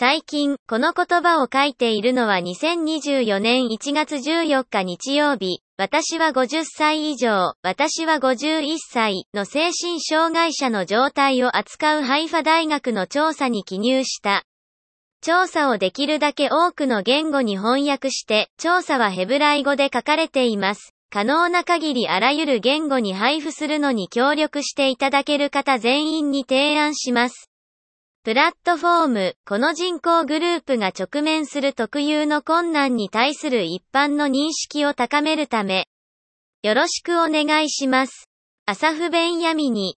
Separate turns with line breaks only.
最近、この言葉を書いているのは2024年1月14日日曜日、私は50歳以上、私は51歳の精神障害者の状態を扱うハイファ大学の調査に記入した。調査をできるだけ多くの言語に翻訳して、調査はヘブライ語で書かれています。可能な限りあらゆる言語に配布するのに協力していただける方全員に提案します。プラットフォーム、この人口グループが直面する特有の困難に対する一般の認識を高めるため、よろしくお願いします。アサフ・ベンヤミニ